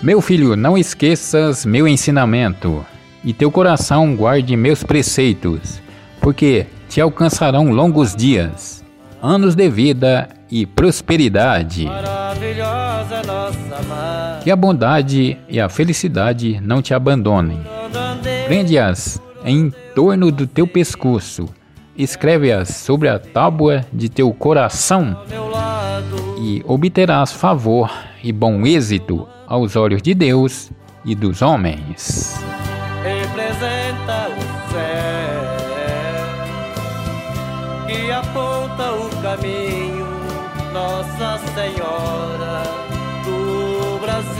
Meu filho, não esqueças meu ensinamento, e teu coração guarde meus preceitos, porque te alcançarão longos dias, anos de vida e prosperidade. Que a bondade e a felicidade não te abandonem. Prende-as em torno do teu pescoço, escreve-as sobre a tábua de teu coração e obterás favor e bom êxito aos olhos de Deus e dos homens. Representa o céu que aponta o caminho, Nossa Senhora do Brasil.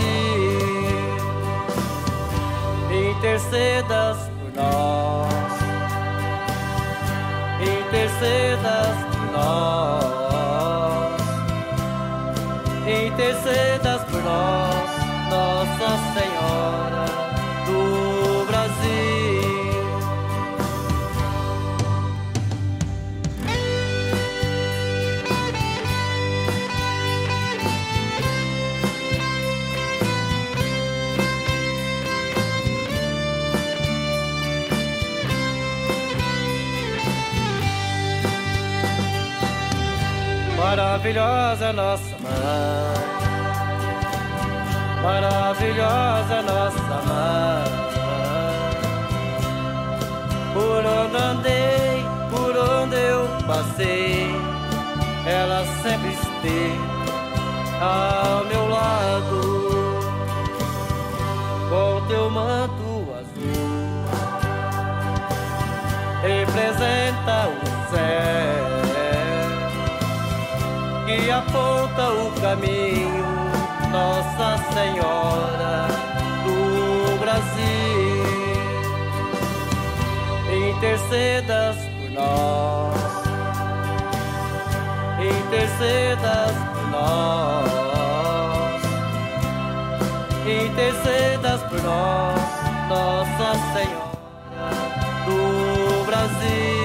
Intercedas por nós, intercedas por nós, intercedas por nós. Nossa Senhora Maravilhosa nossa mãe maravilhosa nossa mãe. Por onde andei, por onde eu passei, ela sempre esteve ao meu lado, com teu manto azul, representa aponta o caminho nossa Senhora do Brasil, intercedas por nós, intercedas por nós, intercedas por nós, Nossa Senhora do Brasil.